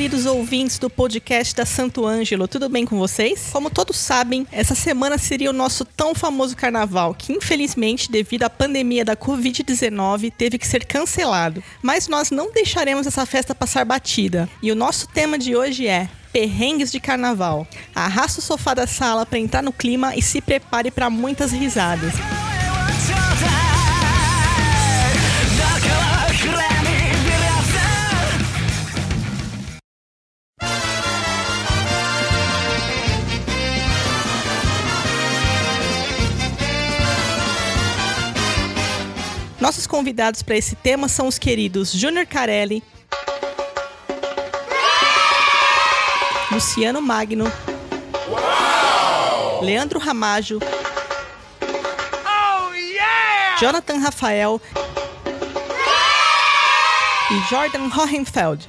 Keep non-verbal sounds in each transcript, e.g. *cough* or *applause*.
queridos ouvintes do podcast da Santo Ângelo, tudo bem com vocês? Como todos sabem, essa semana seria o nosso tão famoso carnaval, que infelizmente, devido à pandemia da Covid-19, teve que ser cancelado. Mas nós não deixaremos essa festa passar batida. E o nosso tema de hoje é perrengues de carnaval. Arrasta o sofá da sala para entrar no clima e se prepare para muitas risadas. Nossos convidados para esse tema são os queridos Júnior Carelli, Luciano Magno, Leandro Ramajo, Jonathan Rafael e Jordan Hohenfeld.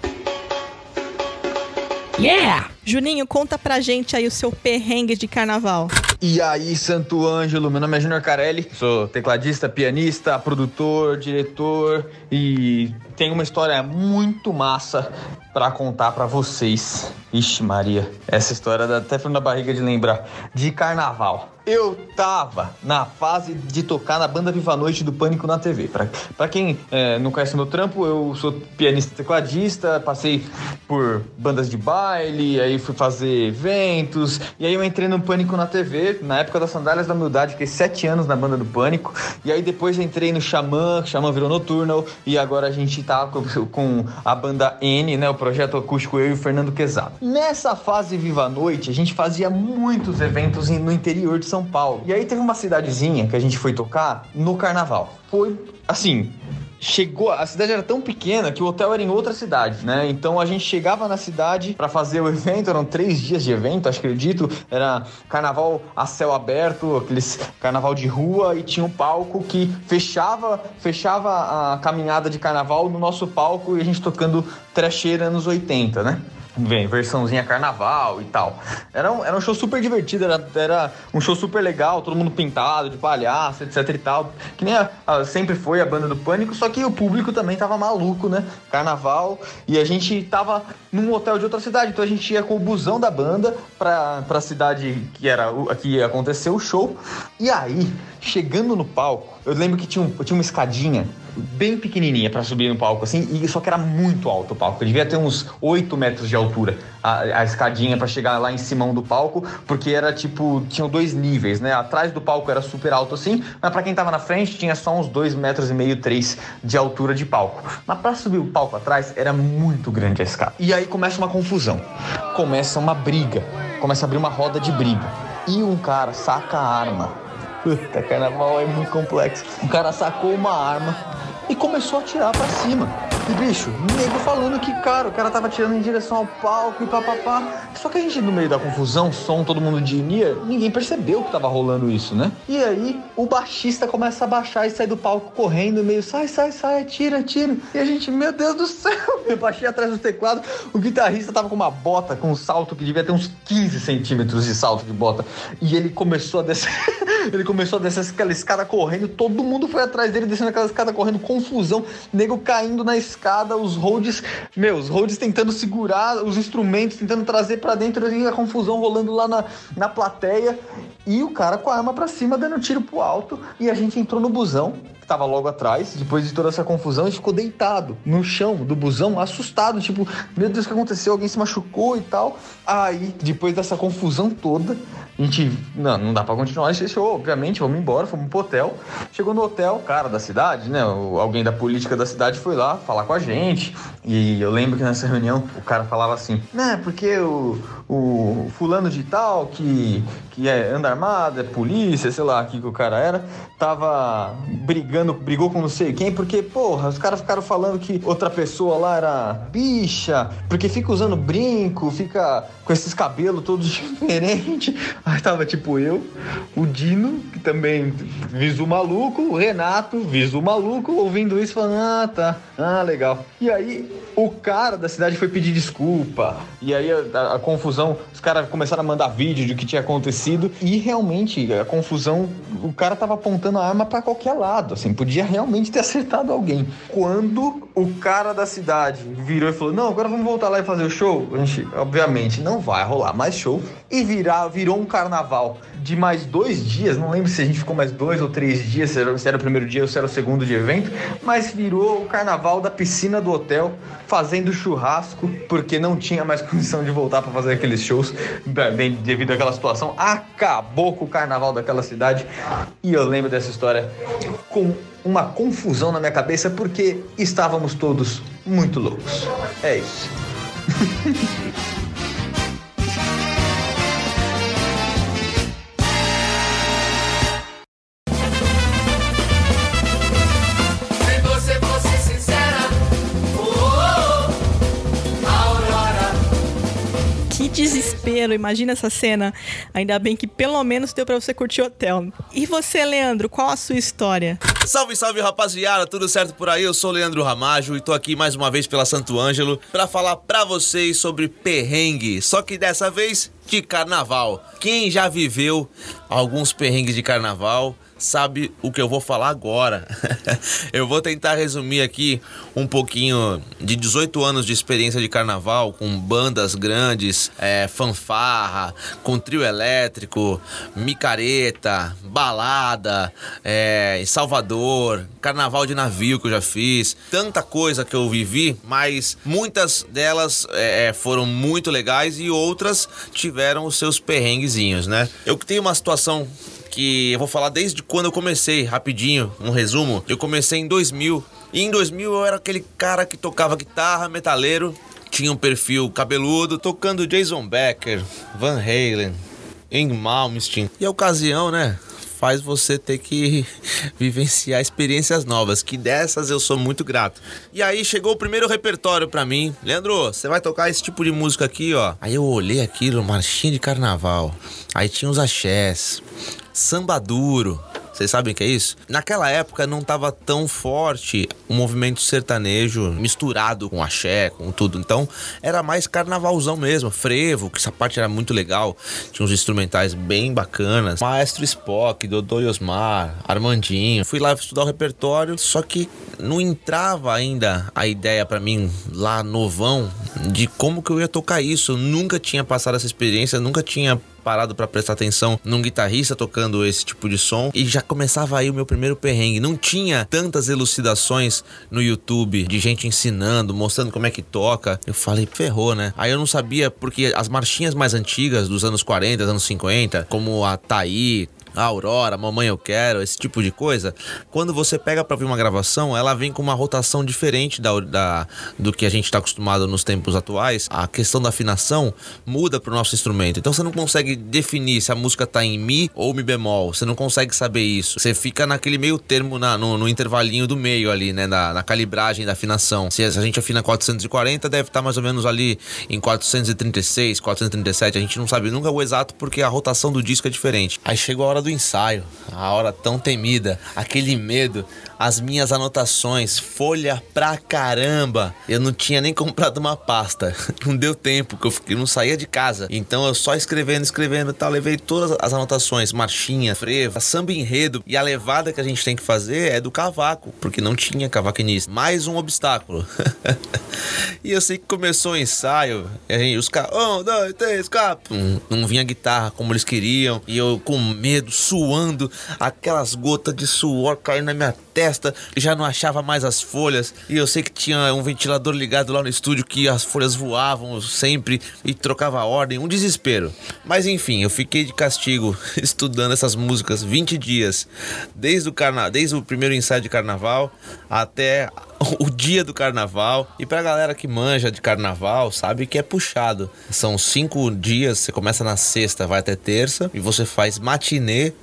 Yeah! Juninho, conta pra gente aí o seu perrengue de carnaval. E aí, Santo Ângelo, meu nome é Junior Carelli, sou tecladista, pianista, produtor, diretor e tenho uma história muito massa para contar para vocês. Ixi, Maria, essa história dá até frio na barriga de lembrar. De carnaval. Eu tava na fase de tocar na banda Viva Noite do Pânico na TV. Pra, quem é, não conhece meu trampo, eu sou pianista tecladista, passei por bandas de baile, aí fui fazer eventos, e aí eu entrei no Pânico na TV, na época das Sandálias da Humildade, fiquei sete anos na banda do Pânico, e aí depois entrei no Xamã, Xamã virou Nocturnal, e agora a gente tá com, com a banda N, né, o projeto acústico eu e o Fernando Quezado. Nessa fase Viva Noite, a gente fazia muitos eventos no interior de São Paulo. E aí teve uma cidadezinha que a gente foi tocar no carnaval. Foi assim, chegou, a cidade era tão pequena que o hotel era em outra cidade, né? Então a gente chegava na cidade para fazer o evento, eram três dias de evento, acredito, era carnaval a céu aberto, aqueles carnaval de rua e tinha um palco que fechava, fechava a caminhada de carnaval no nosso palco e a gente tocando trecheira anos 80, né? Vem, versãozinha carnaval e tal. Era um, era um show super divertido, era, era um show super legal, todo mundo pintado, de palhaço, etc e tal. Que nem a, a, sempre foi a banda do Pânico, só que o público também tava maluco, né? Carnaval. E a gente tava num hotel de outra cidade, então a gente ia com o busão da banda pra, pra cidade que era aqui ia acontecer o show. E aí, chegando no palco, eu lembro que tinha, um, tinha uma escadinha bem pequenininha para subir no palco, assim, e só que era muito alto o palco. Eu devia ter uns 8 metros de altura a, a escadinha para chegar lá em cima do palco, porque era tipo, tinham dois níveis, né? Atrás do palco era super alto assim, mas para quem tava na frente tinha só uns 2 metros e meio, 3 de altura de palco. Mas para subir o palco atrás era muito grande a escada. E aí começa uma confusão, começa uma briga, começa a abrir uma roda de briga. E um cara saca a arma. Puta, carnaval é muito complexo. O cara sacou uma arma e começou a atirar para cima. E bicho, nego falando que, cara, o cara tava tirando em direção ao palco e papapá. Só que a gente, no meio da confusão, som, todo mundo de Nia, ninguém percebeu que tava rolando isso, né? E aí, o baixista começa a baixar e sai do palco correndo, meio sai, sai, sai, tira, tira. E a gente, meu Deus do céu, *laughs* eu baixei atrás do teclado. O guitarrista tava com uma bota, com um salto que devia ter uns 15 centímetros de salto de bota. E ele começou a descer. *laughs* ele começou a descer aquela escada correndo, todo mundo foi atrás dele descendo aquela escada correndo, confusão, nego caindo na escada, os holds, meu, os holds tentando segurar os instrumentos, tentando trazer para dentro e a confusão rolando lá na, na plateia e o cara com a arma para cima dando tiro pro alto e a gente entrou no busão que tava logo atrás, depois de toda essa confusão, e ficou deitado no chão do busão, assustado, tipo, meu Deus, o que aconteceu? Alguém se machucou e tal. Aí, depois dessa confusão toda, a gente, não, não dá pra continuar esse show, obviamente, vamos embora, fomos pro hotel. Chegou no hotel, o cara da cidade, né, alguém da política da cidade foi lá falar com a gente. E eu lembro que nessa reunião o cara falava assim, né, porque o, o fulano de tal, que, que é, anda armado, é polícia, sei lá, o que, que o cara era, tava brigando, brigou com não sei quem, porque, porra, os caras ficaram falando que outra pessoa lá era bicha, porque fica usando brinco, fica com esses cabelos todos *laughs* diferentes. Aí tava tipo eu, o Dino, que também visu maluco, o Renato, visu maluco, ouvindo isso falando, ah, tá, ah, legal. E aí o cara da cidade foi pedir desculpa. E aí a, a, a confusão confusão, os caras começaram a mandar vídeo de que tinha acontecido. E realmente a confusão, o cara tava apontando a arma para qualquer lado, assim, podia realmente ter acertado alguém. Quando o cara da cidade virou e falou: "Não, agora vamos voltar lá e fazer o show", a gente, obviamente, não vai rolar mais show e virou um carnaval de mais dois dias, não lembro se a gente ficou mais dois ou três dias, se era, era o primeiro dia ou se era o segundo de evento, mas virou o carnaval da piscina do hotel, fazendo churrasco, porque não tinha mais *laughs* condição de voltar para fazer aqueles shows, devido àquela situação. Acabou com o carnaval daquela cidade e eu lembro dessa história com uma confusão na minha cabeça porque estávamos todos muito loucos. É isso. *laughs* desespero. Imagina essa cena. Ainda bem que pelo menos deu para você curtir o hotel. E você, Leandro, qual a sua história? Salve, salve, rapaziada. Tudo certo por aí? Eu sou o Leandro Ramajo e tô aqui mais uma vez pela Santo Ângelo para falar para vocês sobre perrengue. Só que dessa vez de carnaval. Quem já viveu alguns perrengues de carnaval sabe o que eu vou falar agora. *laughs* eu vou tentar resumir aqui um pouquinho de 18 anos de experiência de carnaval com bandas grandes, é, fanfarra, com trio elétrico, micareta, balada, é, Salvador, carnaval de navio que eu já fiz, tanta coisa que eu vivi, mas muitas delas é, é foram muito legais e outras tiveram os seus perrenguezinhos, né? Eu tenho uma situação que eu vou falar desde quando eu comecei, rapidinho, um resumo. Eu comecei em 2000. E em 2000 eu era aquele cara que tocava guitarra, metaleiro, tinha um perfil cabeludo, tocando Jason Becker, Van Halen, Ing Malmsteen. E a ocasião, né? faz você ter que *laughs* vivenciar experiências novas, que dessas eu sou muito grato. E aí chegou o primeiro repertório para mim. Leandro, você vai tocar esse tipo de música aqui, ó. Aí eu olhei aquilo, marchinha de carnaval. Aí tinha os axés, samba duro. Vocês sabem o que é isso? Naquela época não estava tão forte o movimento sertanejo misturado com axé, com tudo. Então era mais carnavalzão mesmo, frevo, que essa parte era muito legal. Tinha uns instrumentais bem bacanas. Maestro Spock, Dodô Osmar, Armandinho. Fui lá estudar o repertório, só que não entrava ainda a ideia para mim lá novão de como que eu ia tocar isso. Eu nunca tinha passado essa experiência, nunca tinha parado para prestar atenção num guitarrista tocando esse tipo de som e já começava aí o meu primeiro perrengue. Não tinha tantas elucidações no YouTube de gente ensinando, mostrando como é que toca. Eu falei, ferrou, né? Aí eu não sabia porque as marchinhas mais antigas dos anos 40, anos 50, como a Taí, a Aurora, Mamãe Eu Quero, esse tipo de coisa, quando você pega para ver uma gravação, ela vem com uma rotação diferente da, da do que a gente está acostumado nos tempos atuais. A questão da afinação muda para o nosso instrumento. Então você não consegue definir se a música tá em Mi ou Mi bemol. Você não consegue saber isso. Você fica naquele meio termo, na, no, no, intervalinho do meio ali, né? Na, na, calibragem da afinação. Se a gente afina 440, deve estar tá mais ou menos ali em 436, 437. A gente não sabe nunca o exato porque a rotação do disco é diferente. Aí chegou a hora do ensaio, a hora tão temida, aquele medo, as minhas anotações, folha pra caramba. Eu não tinha nem *laughs* comprado uma pasta, *laughs* não deu tempo, que eu, fiquei, não saía de casa. Então eu só escrevendo, escrevendo e tal, levei todas as anotações, marchinha, frevo, samba enredo. E a levada que a gente tem que fazer é do cavaco, porque não tinha cavaquinista. Mais um obstáculo. *laughs* e eu sei que começou o ensaio, e aí os caras, um, dois, três, quatro. Não, não vinha guitarra como eles queriam, e eu com medo, suando, aquelas gotas de suor caindo na minha testa, já não achava mais as folhas. E eu sei que tinha um ventilador ligado lá no estúdio que as folhas voavam sempre e trocava a ordem, um desespero. Mas enfim, eu fiquei de castigo *laughs* estudando essas músicas 20 dias, desde o carna... desde o primeiro ensaio de carnaval até o dia do carnaval. E pra galera que manja de carnaval, sabe que é puxado. São cinco dias, você começa na sexta, vai até terça, e você faz matinê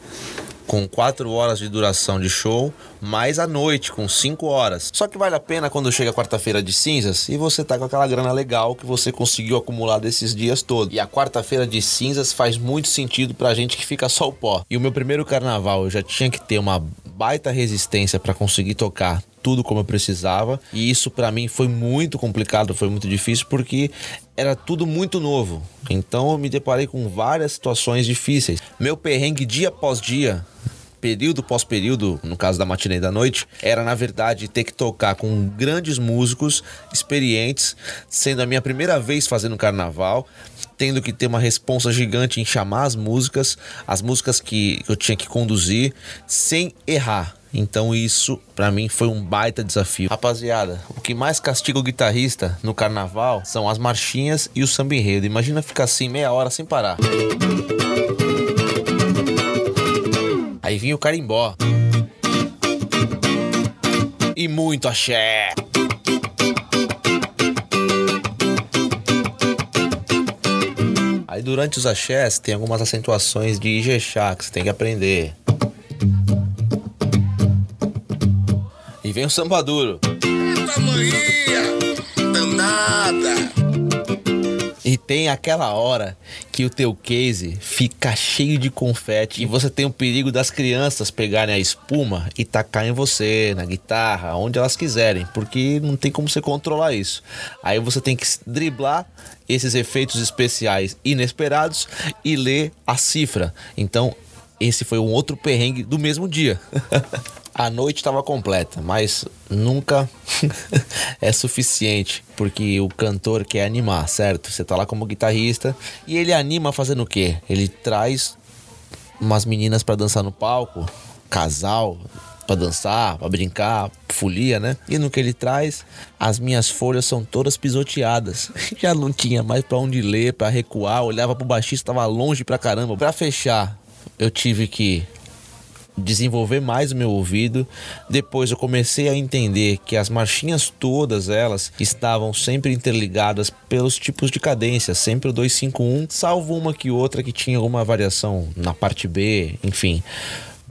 com 4 horas de duração de show, mais a noite com 5 horas. Só que vale a pena quando chega quarta-feira de cinzas e você tá com aquela grana legal que você conseguiu acumular desses dias todos. E a quarta-feira de cinzas faz muito sentido pra gente que fica só o pó. E o meu primeiro carnaval eu já tinha que ter uma baita resistência para conseguir tocar tudo como eu precisava. E isso para mim foi muito complicado, foi muito difícil porque era tudo muito novo. Então eu me deparei com várias situações difíceis. Meu perrengue dia após dia período pós período, no caso da matinê da noite, era na verdade ter que tocar com grandes músicos experientes, sendo a minha primeira vez fazendo carnaval, tendo que ter uma responsa gigante em chamar as músicas, as músicas que eu tinha que conduzir sem errar. Então isso para mim foi um baita desafio. Rapaziada, o que mais castiga o guitarrista no carnaval são as marchinhas e o samba enredo. Imagina ficar assim meia hora sem parar. Aí vinha o carimbó. E muito axé. Aí durante os axés tem algumas acentuações de Ijexá que você tem que aprender. Vem o samba duro. Eita, manhã! Danada! E tem aquela hora que o teu case fica cheio de confete e você tem o perigo das crianças pegarem a espuma e tacar em você, na guitarra, onde elas quiserem, porque não tem como você controlar isso. Aí você tem que driblar esses efeitos especiais inesperados e ler a cifra. Então, esse foi um outro perrengue do mesmo dia. *laughs* a noite estava completa, mas nunca *laughs* é suficiente, porque o cantor quer animar, certo? Você tá lá como guitarrista e ele anima fazendo o quê? Ele traz umas meninas para dançar no palco, casal, para dançar, para brincar, folia, né? E no que ele traz, as minhas folhas são todas pisoteadas. *laughs* Já não tinha mais para onde ler, para recuar, olhava pro baixista, tava longe pra caramba. Para fechar, eu tive que desenvolver mais o meu ouvido. Depois eu comecei a entender que as marchinhas todas elas estavam sempre interligadas pelos tipos de cadência, sempre o 251, salvo uma que outra que tinha alguma variação na parte B, enfim.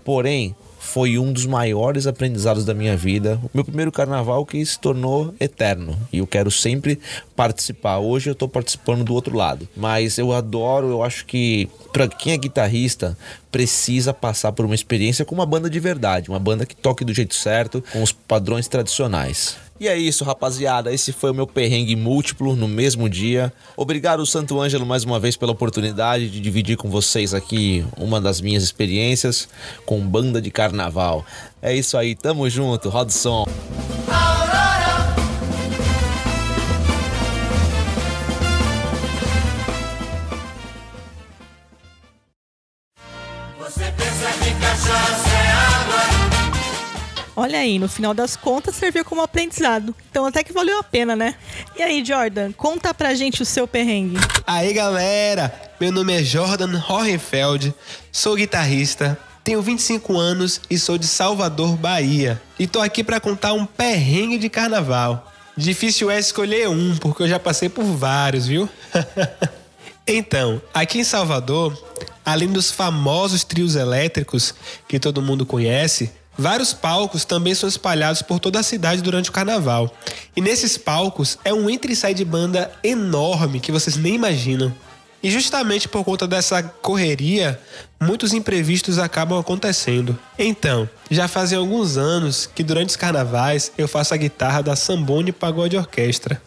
Porém, foi um dos maiores aprendizados da minha vida. O meu primeiro carnaval que se tornou eterno. E eu quero sempre participar. Hoje eu estou participando do outro lado. Mas eu adoro, eu acho que para quem é guitarrista, precisa passar por uma experiência com uma banda de verdade, uma banda que toque do jeito certo, com os padrões tradicionais. E é isso, rapaziada. Esse foi o meu perrengue múltiplo no mesmo dia. Obrigado, Santo Ângelo, mais uma vez pela oportunidade de dividir com vocês aqui uma das minhas experiências com banda de carnaval. É isso aí, tamo junto, roda o som. Olha aí, no final das contas serviu como aprendizado. Então até que valeu a pena, né? E aí, Jordan, conta pra gente o seu perrengue. Aí, galera, meu nome é Jordan Hohenfeld, sou guitarrista, tenho 25 anos e sou de Salvador, Bahia. E tô aqui para contar um perrengue de carnaval. Difícil é escolher um, porque eu já passei por vários, viu? *laughs* então, aqui em Salvador, além dos famosos trios elétricos que todo mundo conhece, Vários palcos também são espalhados por toda a cidade durante o carnaval. E nesses palcos é um entra e sai de banda enorme que vocês nem imaginam. E justamente por conta dessa correria, muitos imprevistos acabam acontecendo. Então, já fazem alguns anos que durante os carnavais eu faço a guitarra da Sambone Pagode Orquestra,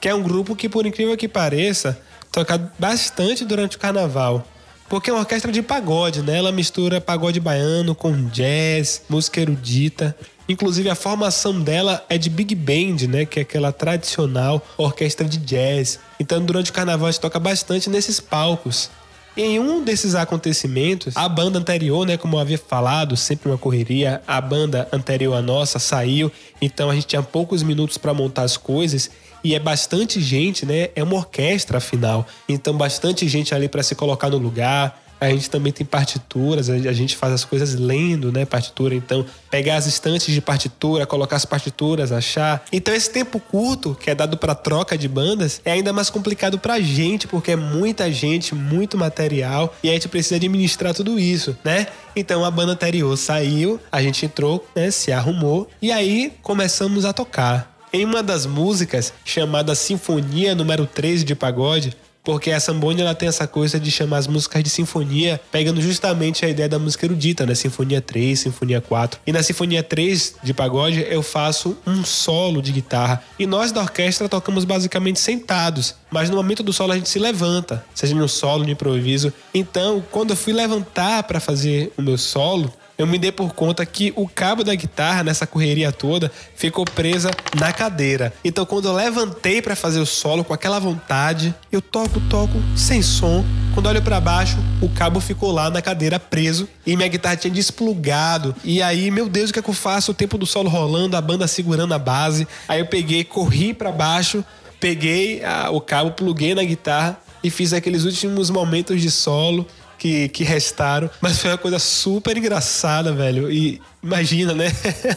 que é um grupo que, por incrível que pareça, toca bastante durante o carnaval. Porque é uma orquestra de pagode, né? Ela mistura pagode baiano com jazz, música erudita. Inclusive a formação dela é de big band, né, que é aquela tradicional orquestra de jazz. Então durante o carnaval a gente toca bastante nesses palcos. Em um desses acontecimentos, a banda anterior, né, como eu havia falado, sempre uma correria, a banda anterior à nossa saiu, então a gente tinha poucos minutos para montar as coisas e é bastante gente, né? É uma orquestra afinal. Então bastante gente ali para se colocar no lugar. A gente também tem partituras, a gente faz as coisas lendo, né? Partitura, então pegar as estantes de partitura, colocar as partituras, achar. Então esse tempo curto que é dado para troca de bandas é ainda mais complicado pra gente, porque é muita gente, muito material e a gente precisa administrar tudo isso, né? Então a banda anterior saiu, a gente entrou, né, se arrumou e aí começamos a tocar. Em uma das músicas, chamada Sinfonia número 13 de Pagode, porque a Sambone ela tem essa coisa de chamar as músicas de sinfonia, pegando justamente a ideia da música erudita, né? Sinfonia 3, Sinfonia 4. E na Sinfonia 3 de pagode eu faço um solo de guitarra. E nós da orquestra tocamos basicamente sentados, mas no momento do solo a gente se levanta, seja no solo, no improviso. Então, quando eu fui levantar para fazer o meu solo, eu me dei por conta que o cabo da guitarra, nessa correria toda, ficou presa na cadeira. Então, quando eu levantei para fazer o solo com aquela vontade, eu toco, toco, sem som. Quando olho para baixo, o cabo ficou lá na cadeira preso e minha guitarra tinha desplugado. E aí, meu Deus, o que é que eu faço? O tempo do solo rolando, a banda segurando a base. Aí eu peguei, corri para baixo, peguei a, o cabo, pluguei na guitarra e fiz aqueles últimos momentos de solo que, que restaram. Mas foi uma coisa super engraçada, velho. E imagina, né?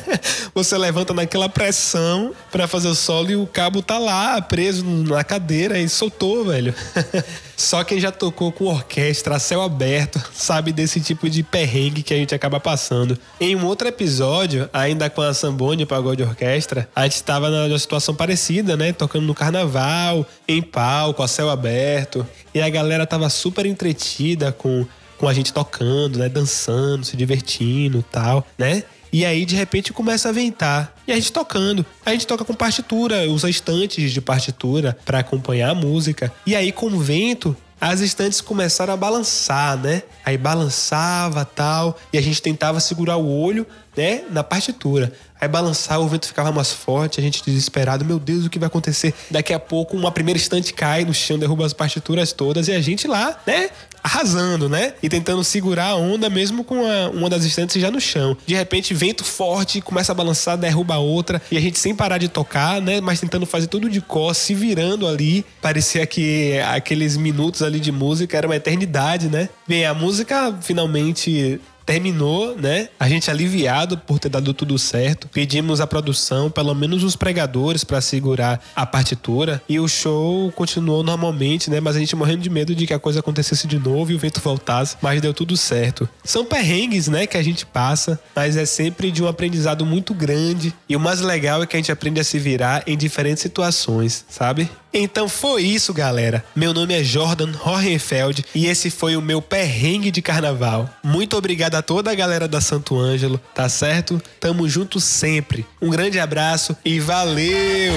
*laughs* Você levanta naquela pressão para fazer o solo e o cabo tá lá preso na cadeira e soltou, velho. *laughs* Só quem já tocou com orquestra a céu aberto sabe desse tipo de perrengue que a gente acaba passando. Em um outro episódio, ainda com a Sambone Pagode Orquestra, a gente estava numa situação parecida, né? Tocando no carnaval, em palco, a céu aberto. E a galera tava super entretida com, com a gente tocando, né? Dançando, se divertindo tal, né? E aí, de repente, começa a ventar. E a gente tocando. A gente toca com partitura, usa estantes de partitura para acompanhar a música. E aí, com o vento, as estantes começaram a balançar, né? Aí balançava tal, e a gente tentava segurar o olho, né, na partitura. Aí balançava, o vento ficava mais forte, a gente desesperado, meu Deus, o que vai acontecer? Daqui a pouco uma primeira estante cai no chão, derruba as partituras todas e a gente lá, né, arrasando, né? E tentando segurar a onda mesmo com a, uma das estantes já no chão. De repente, vento forte, começa a balançar, derruba a outra e a gente sem parar de tocar, né, mas tentando fazer tudo de cor, se virando ali. Parecia que aqueles minutos ali de música era uma eternidade, né? Bem, a música finalmente terminou, né? A gente aliviado por ter dado tudo certo. Pedimos à produção, pelo menos os pregadores para segurar a partitura e o show continuou normalmente, né? Mas a gente morrendo de medo de que a coisa acontecesse de novo e o vento voltasse, mas deu tudo certo. São perrengues, né, que a gente passa, mas é sempre de um aprendizado muito grande e o mais legal é que a gente aprende a se virar em diferentes situações, sabe? Então foi isso, galera. Meu nome é Jordan Hohenfeld e esse foi o meu perrengue de carnaval. Muito obrigado a toda a galera da Santo Ângelo, tá certo? Tamo junto sempre. Um grande abraço e valeu!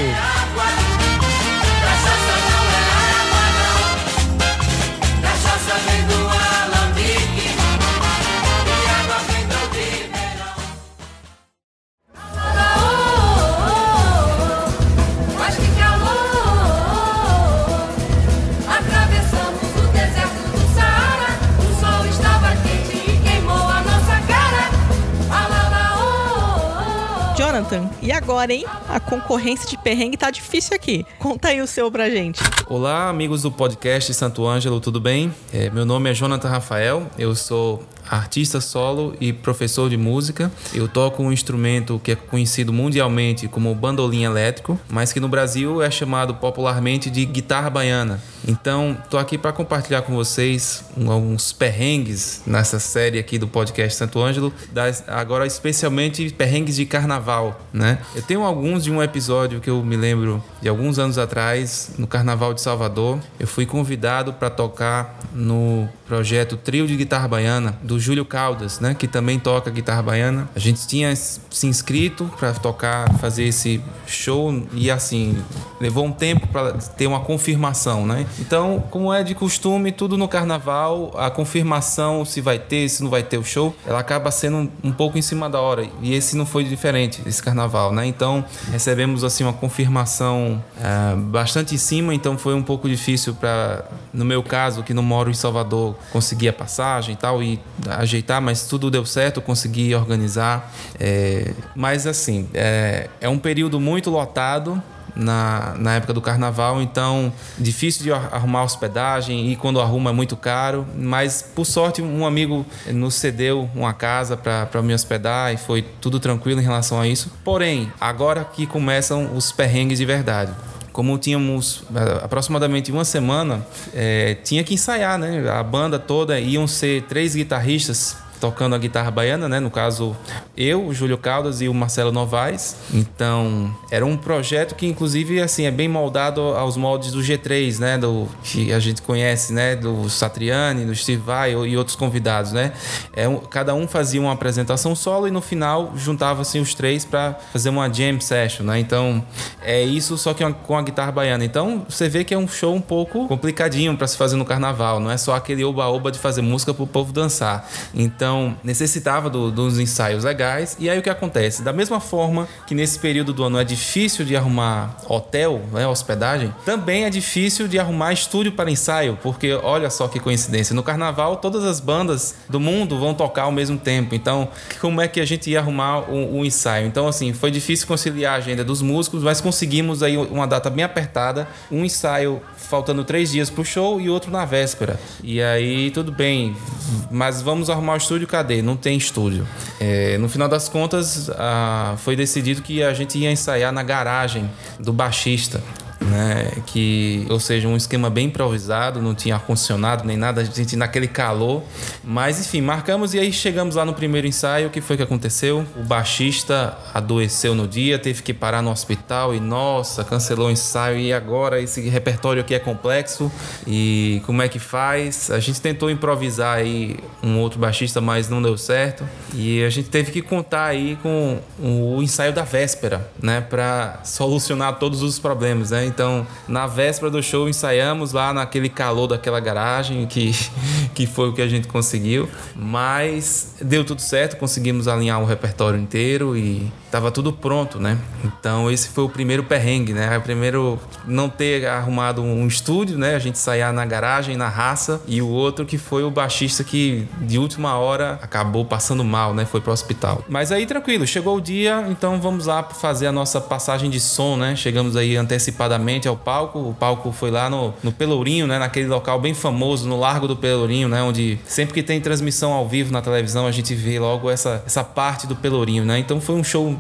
Agora, hein? A concorrência de perrengue tá difícil aqui. Conta aí o seu pra gente. Olá, amigos do podcast Santo Ângelo, tudo bem? É, meu nome é Jonathan Rafael, eu sou artista solo e professor de música. Eu toco um instrumento que é conhecido mundialmente como bandolim elétrico, mas que no Brasil é chamado popularmente de guitarra baiana. Então, tô aqui para compartilhar com vocês alguns perrengues nessa série aqui do podcast Santo Ângelo, das- agora especialmente perrengues de carnaval, né? Eu tenho alguns de um episódio que eu me lembro de alguns anos atrás, no Carnaval de Salvador. Eu fui convidado para tocar no projeto Trio de Guitarra Baiana do Júlio Caldas, né, que também toca guitarra baiana. A gente tinha se inscrito para tocar, fazer esse show e assim, levou um tempo para ter uma confirmação, né? Então, como é de costume, tudo no carnaval, a confirmação se vai ter, se não vai ter o show, ela acaba sendo um, pouco em cima da hora. E esse não foi diferente, esse carnaval, né? Então, recebemos assim uma confirmação ah, bastante em cima, então foi um pouco difícil para, no meu caso, que não moro em Salvador, conseguir a passagem e tal e ajeitar, mas tudo deu certo, consegui organizar. É, mas assim, é, é um período muito lotado na, na época do carnaval, então difícil de ar- arrumar hospedagem e quando arruma é muito caro, mas por sorte um amigo nos cedeu uma casa para me hospedar e foi tudo tranquilo em relação a isso. Porém, agora que começam os perrengues de verdade. Como tínhamos eh, aproximadamente uma semana, eh, tinha que ensaiar, né? A banda toda iam ser três guitarristas tocando a guitarra baiana, né? No caso, eu, o Júlio Caldas e o Marcelo Novaes. Então, era um projeto que, inclusive, assim, é bem moldado aos moldes do G3, né? Do, que a gente conhece, né? Do Satriani, do Steve Vai e outros convidados, né? É, um- cada um fazia uma apresentação solo e no final juntava-se os três para fazer uma jam session, né? Então, é isso, só que com a guitarra baiana. Então, você vê que é um show um pouco complicadinho para se fazer no carnaval, não é só aquele oba-oba de fazer música pro povo dançar. Então, necessitava do- dos ensaios legais. E aí o que acontece? Da mesma forma que nesse período do ano é difícil de arrumar hotel, né, hospedagem, também é difícil de arrumar estúdio para ensaio, porque olha só que coincidência, no carnaval todas as bandas do mundo vão tocar ao mesmo tempo. Então, como é que a gente ia arrumar o, o ensaio? Então, assim, foi difícil conciliar a agenda dos músicos, mas conseguimos aí uma data bem apertada, um ensaio faltando três dias pro show e outro na véspera. E aí, tudo bem, mas vamos arrumar o estúdio, cadê? Não tem estúdio. É, no final das contas, ah, foi decidido que a gente ia ensaiar na garagem do baixista. Né, que, ou seja, um esquema bem improvisado, não tinha ar-condicionado nem nada, a gente naquele calor. Mas enfim, marcamos e aí chegamos lá no primeiro ensaio. O que foi que aconteceu? O baixista adoeceu no dia, teve que parar no hospital e, nossa, cancelou o ensaio. E agora esse repertório aqui é complexo. E como é que faz? A gente tentou improvisar aí um outro baixista, mas não deu certo. E a gente teve que contar aí com o ensaio da véspera, né, para solucionar todos os problemas, né? Então, na véspera do show ensaiamos lá naquele calor daquela garagem que *laughs* que foi o que a gente conseguiu, mas deu tudo certo, conseguimos alinhar o repertório inteiro e tava tudo pronto, né? Então, esse foi o primeiro perrengue, né? O primeiro não ter arrumado um estúdio, né? A gente ensaiar na garagem, na raça, e o outro que foi o baixista que de última hora acabou passando mal, né? Foi pro hospital. Mas aí tranquilo, chegou o dia, então vamos lá fazer a nossa passagem de som, né? Chegamos aí antecipadamente ao palco. O palco foi lá no, no Pelourinho, né? Naquele local bem famoso, no Largo do Pelourinho, né? Onde sempre que tem transmissão ao vivo na televisão, a gente vê logo essa, essa parte do Pelourinho, né? Então foi um show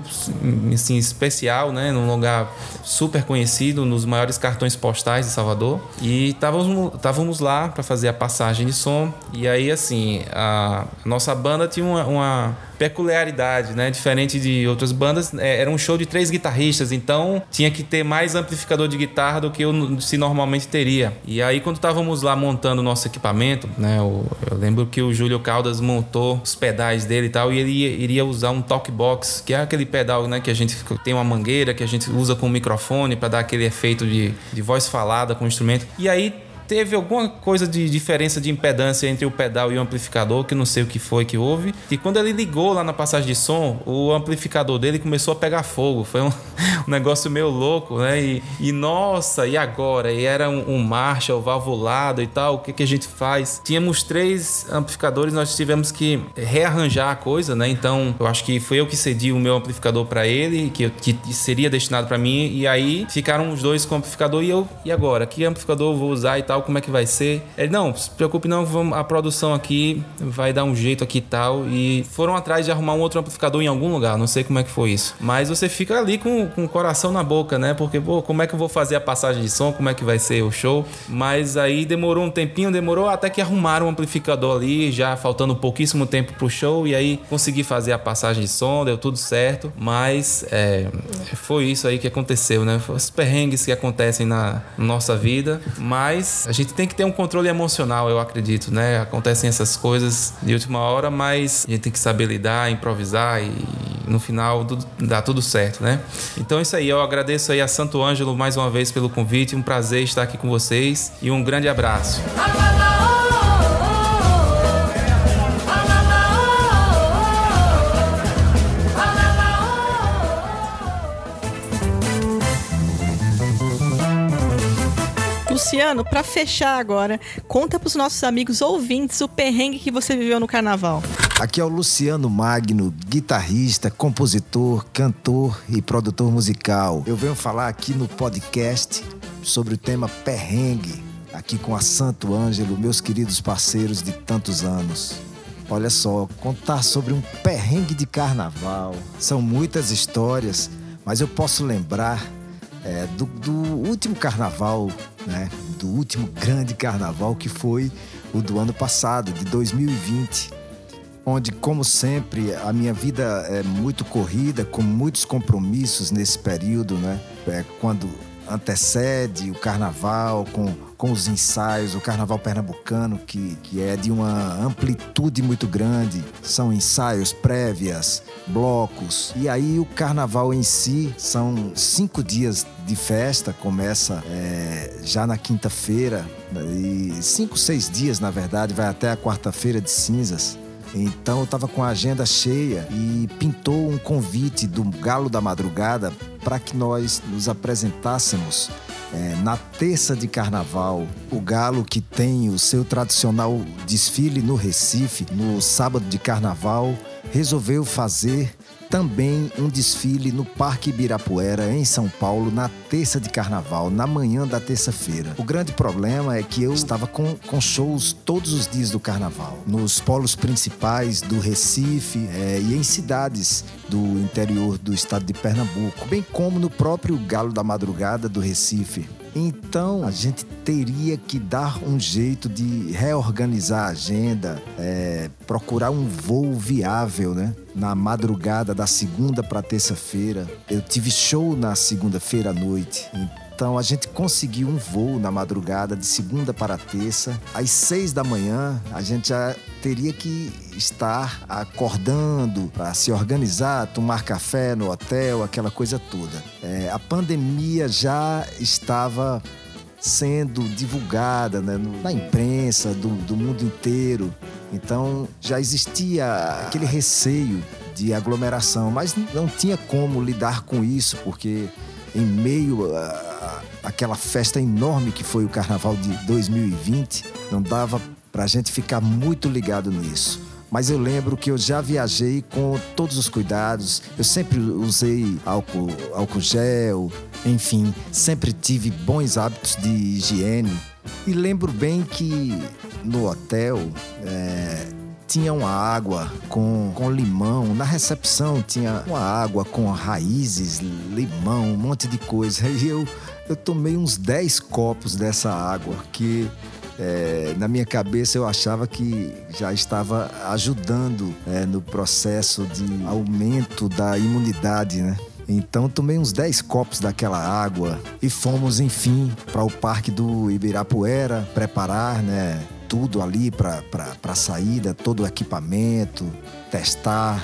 assim, especial, né? Num lugar super conhecido, nos maiores cartões postais de Salvador. E estávamos estávamos lá para fazer a passagem de som. E aí, assim, a nossa banda tinha uma, uma peculiaridade, né? Diferente de outras bandas, é, era um show de três guitarristas, então tinha que ter mais amplificador de guitarra do que eu, se normalmente teria. E aí, quando estávamos lá montando o nosso equipamento, né? o- eu lembro que o Júlio Caldas montou os pedais dele e tal, e ele ia- iria usar um talkbox, que é aquele pedal, né? Que a gente tem uma mangueira que a gente usa com microfone para dar aquele efeito de, de voz falada com o instrumento. E aí teve alguma coisa de diferença de impedância entre o pedal e o amplificador, que não sei o que foi que houve. E quando ele ligou lá na passagem de som, o amplificador dele começou a pegar fogo. Foi um, *laughs* um negócio meio louco, né? E, e, nossa, e agora? E era um, um Marshall valvulado e tal. O que, que a gente faz? Tínhamos três amplificadores, nós tivemos que rearranjar a coisa, né? Então, eu acho que foi eu que cedi o meu amplificador para ele, que, que seria destinado para mim. E aí ficaram os dois com o amplificador e eu, e agora? Que amplificador eu vou usar e tal? Como é que vai ser? Ele, não, se preocupe não, vamos, a produção aqui vai dar um jeito aqui e tal. E foram atrás de arrumar um outro amplificador em algum lugar, não sei como é que foi isso. Mas você fica ali com, com o coração na boca, né? Porque, pô, como é que eu vou fazer a passagem de som? Como é que vai ser o show? Mas aí demorou um tempinho, demorou até que arrumaram o amplificador ali, já faltando pouquíssimo tempo pro show. E aí consegui fazer a passagem de som, deu tudo certo. Mas é, foi isso aí que aconteceu, né? Foi os perrengues que acontecem na nossa vida. Mas a gente tem que ter um controle emocional, eu acredito, né? Acontecem essas coisas de última hora, mas a gente tem que saber lidar, improvisar e no final dá tudo certo, né? Então é isso aí, eu agradeço aí a Santo Ângelo mais uma vez pelo convite, um prazer estar aqui com vocês e um grande abraço. Luciano, pra fechar agora, conta pros nossos amigos ouvintes o perrengue que você viveu no carnaval. Aqui é o Luciano Magno, guitarrista, compositor, cantor e produtor musical. Eu venho falar aqui no podcast sobre o tema perrengue, aqui com a Santo Ângelo, meus queridos parceiros de tantos anos. Olha só, contar sobre um perrengue de carnaval. São muitas histórias, mas eu posso lembrar é, do, do último carnaval, né? Do último grande carnaval que foi o do ano passado, de 2020. onde, como sempre, a minha vida é muito corrida, com muitos compromissos nesse período, né? É quando antecede o carnaval, com, com os ensaios, o carnaval pernambucano, que, que é de uma amplitude muito grande. São ensaios prévias, blocos. E aí o carnaval em si são cinco dias de festa, começa é, já na quinta-feira, e cinco, seis dias, na verdade, vai até a quarta-feira de cinzas. Então eu estava com a agenda cheia e pintou um convite do Galo da Madrugada para que nós nos apresentássemos é, na terça de carnaval. O Galo, que tem o seu tradicional desfile no Recife, no sábado de carnaval, resolveu fazer também um desfile no Parque Ibirapuera, em São Paulo, na terça de carnaval, na manhã da terça-feira. O grande problema é que eu estava com, com shows todos os dias do carnaval, nos polos principais do Recife é, e em cidades do interior do estado de Pernambuco, bem como no próprio Galo da Madrugada do Recife. Então a gente teria que dar um jeito de reorganizar a agenda, é, procurar um voo viável, né? Na madrugada da segunda para terça-feira. Eu tive show na segunda-feira à noite. Então a gente conseguiu um voo na madrugada de segunda para terça. Às seis da manhã a gente já teria que estar acordando para se organizar, tomar café no hotel, aquela coisa toda. É, a pandemia já estava sendo divulgada né, na imprensa do, do mundo inteiro. Então já existia aquele receio de aglomeração, mas não tinha como lidar com isso, porque em meio a- a- àquela festa enorme que foi o Carnaval de 2020, não dava pra gente ficar muito ligado nisso. Mas eu lembro que eu já viajei com todos os cuidados. Eu sempre usei álcool, álcool gel, enfim, sempre tive bons hábitos de higiene. E lembro bem que no hotel é, tinha uma água com, com limão. Na recepção tinha uma água com raízes, limão, um monte de coisa. E eu, eu tomei uns 10 copos dessa água, que é, na minha cabeça eu achava que já estava ajudando é, no processo de aumento da imunidade, né? Então tomei uns 10 copos daquela água e fomos, enfim, para o Parque do Ibirapuera preparar, né? Tudo ali para a saída, todo o equipamento, testar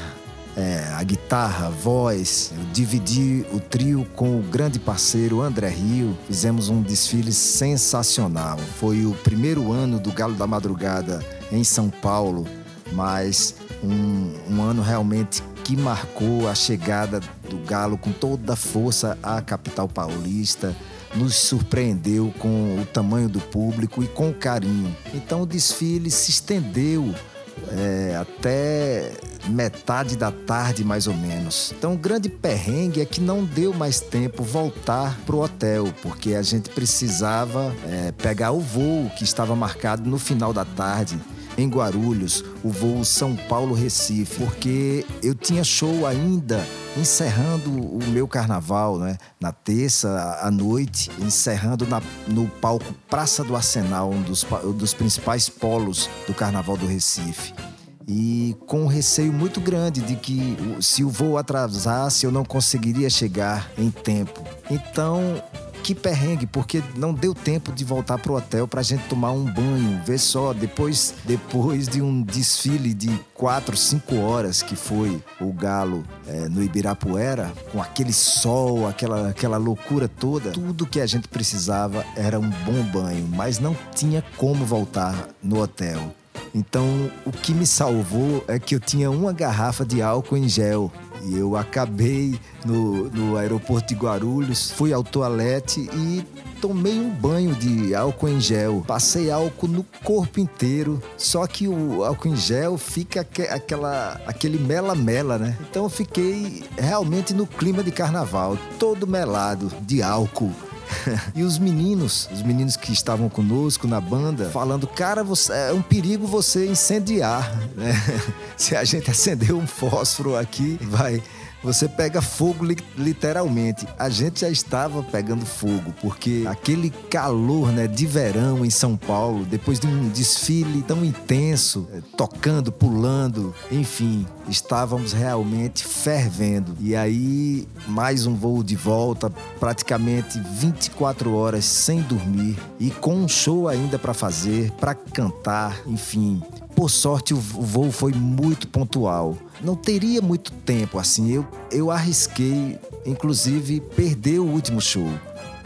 é, a guitarra, voz. Eu dividi o trio com o grande parceiro André Rio. Fizemos um desfile sensacional. Foi o primeiro ano do Galo da Madrugada em São Paulo, mas um, um ano realmente que marcou a chegada do Galo com toda a força à capital paulista. Nos surpreendeu com o tamanho do público e com o carinho. Então o desfile se estendeu é, até metade da tarde, mais ou menos. Então, o grande perrengue é que não deu mais tempo voltar pro hotel, porque a gente precisava é, pegar o voo que estava marcado no final da tarde. Em Guarulhos, o voo São Paulo-Recife, porque eu tinha show ainda encerrando o meu carnaval, né? Na terça à noite, encerrando na- no palco Praça do Arsenal, um dos, um dos principais polos do carnaval do Recife e com um receio muito grande de que se o voo atrasasse eu não conseguiria chegar em tempo. Então, que perrengue, porque não deu tempo de voltar pro hotel pra gente tomar um banho, ver só, depois, depois de um desfile de quatro, cinco horas que foi o Galo eh, no Ibirapuera, com aquele sol, aquela, aquela loucura toda, tudo que a gente precisava era um bom banho, mas não tinha como voltar no hotel. Então, o que me salvou é que eu tinha uma garrafa de álcool em gel. E eu acabei no, no aeroporto de Guarulhos, fui ao toalete e tomei um banho de álcool em gel. Passei álcool no corpo inteiro, só que o álcool em gel fica aque- aquela, aquele mela-mela, né? Então eu fiquei realmente no clima de carnaval, todo melado de álcool. E os meninos, os meninos que estavam conosco na banda, falando, cara, você, é um perigo você incendiar, né? *laughs* Se a gente acender um fósforo aqui, vai, você pega fogo li- literalmente. A gente já estava pegando fogo, porque aquele calor né, de verão em São Paulo, depois de um desfile tão intenso, eh, tocando, pulando, enfim, estávamos realmente fervendo. E aí, mais um voo de volta, praticamente 24 horas sem dormir e com um show ainda para fazer, para cantar, enfim. Por sorte, o voo foi muito pontual. Não teria muito tempo assim. Eu, eu arrisquei, inclusive, perder o último show.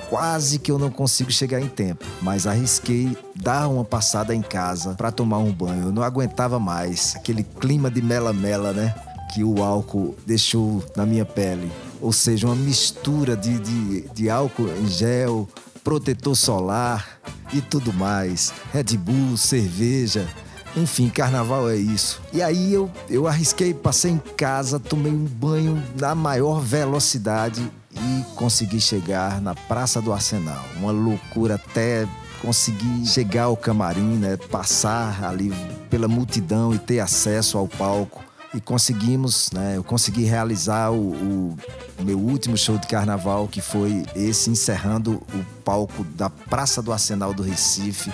Quase que eu não consigo chegar em tempo, mas arrisquei dar uma passada em casa para tomar um banho. Eu não aguentava mais aquele clima de mela-mela, né? Que o álcool deixou na minha pele. Ou seja, uma mistura de, de, de álcool em gel, protetor solar e tudo mais. Red Bull, cerveja. Enfim, carnaval é isso. E aí eu, eu arrisquei, passei em casa, tomei um banho na maior velocidade e consegui chegar na Praça do Arsenal. Uma loucura até conseguir chegar ao camarim, né? Passar ali pela multidão e ter acesso ao palco. E conseguimos, né? Eu consegui realizar o, o meu último show de carnaval, que foi esse, encerrando o palco da Praça do Arsenal do Recife.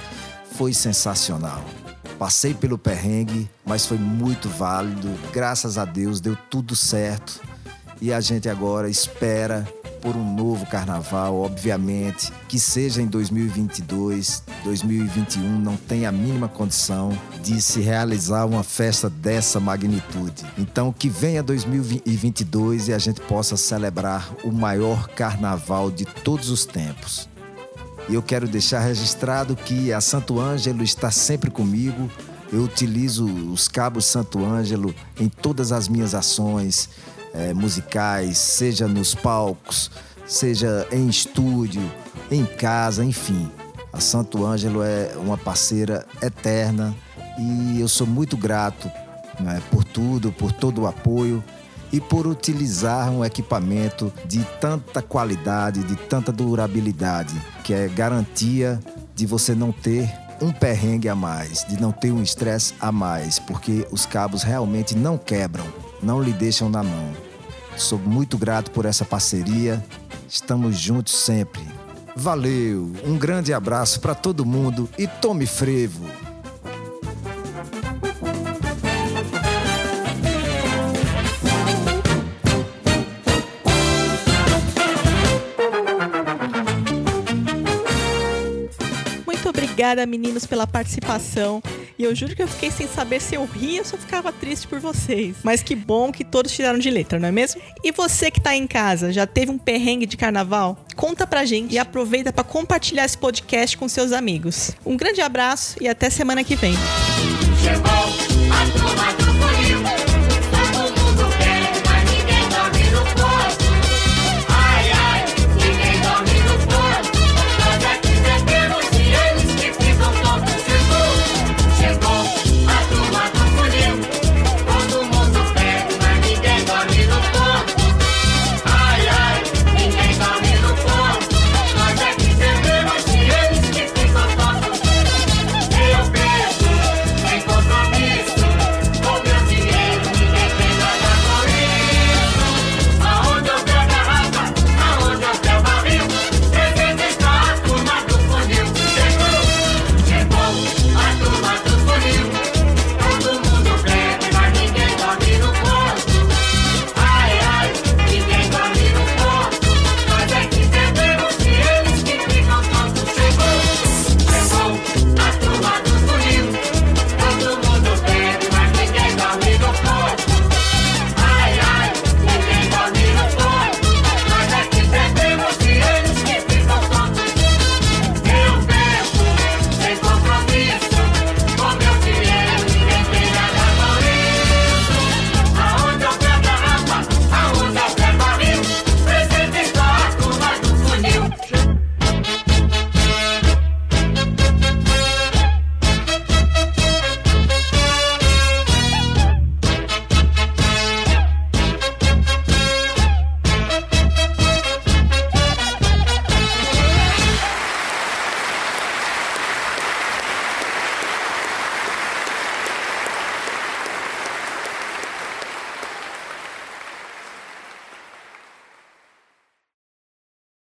Foi sensacional. Passei pelo perrengue, mas foi muito válido. Graças a Deus deu tudo certo. E a gente agora espera por um novo carnaval, obviamente, que seja em 2022, 2021 não tem a mínima condição de se realizar uma festa dessa magnitude. Então que venha 2022 e a gente possa celebrar o maior carnaval de todos os tempos. E eu quero deixar registrado que a Santo Ângelo está sempre comigo. Eu utilizo os cabos Santo Ângelo em todas as minhas ações eh, musicais, seja nos palcos, seja em estúdio, em casa, enfim. A Santo Ângelo é uma parceira eterna e eu sou muito grato né, por tudo, por todo o apoio e por utilizar um equipamento de tanta qualidade, de tanta durabilidade, que é garantia de você não ter um perrengue a mais, de não ter um estresse a mais, porque os cabos realmente não quebram, não lhe deixam na mão. Sou muito grato por essa parceria. Estamos juntos sempre. Valeu, um grande abraço para todo mundo e tome frevo. Obrigada, meninos, pela participação. E eu juro que eu fiquei sem saber se eu ria ou se eu ficava triste por vocês. Mas que bom que todos tiraram de letra, não é mesmo? E você que tá em casa, já teve um perrengue de carnaval? Conta pra gente e aproveita para compartilhar esse podcast com seus amigos. Um grande abraço e até semana que vem. Chegou a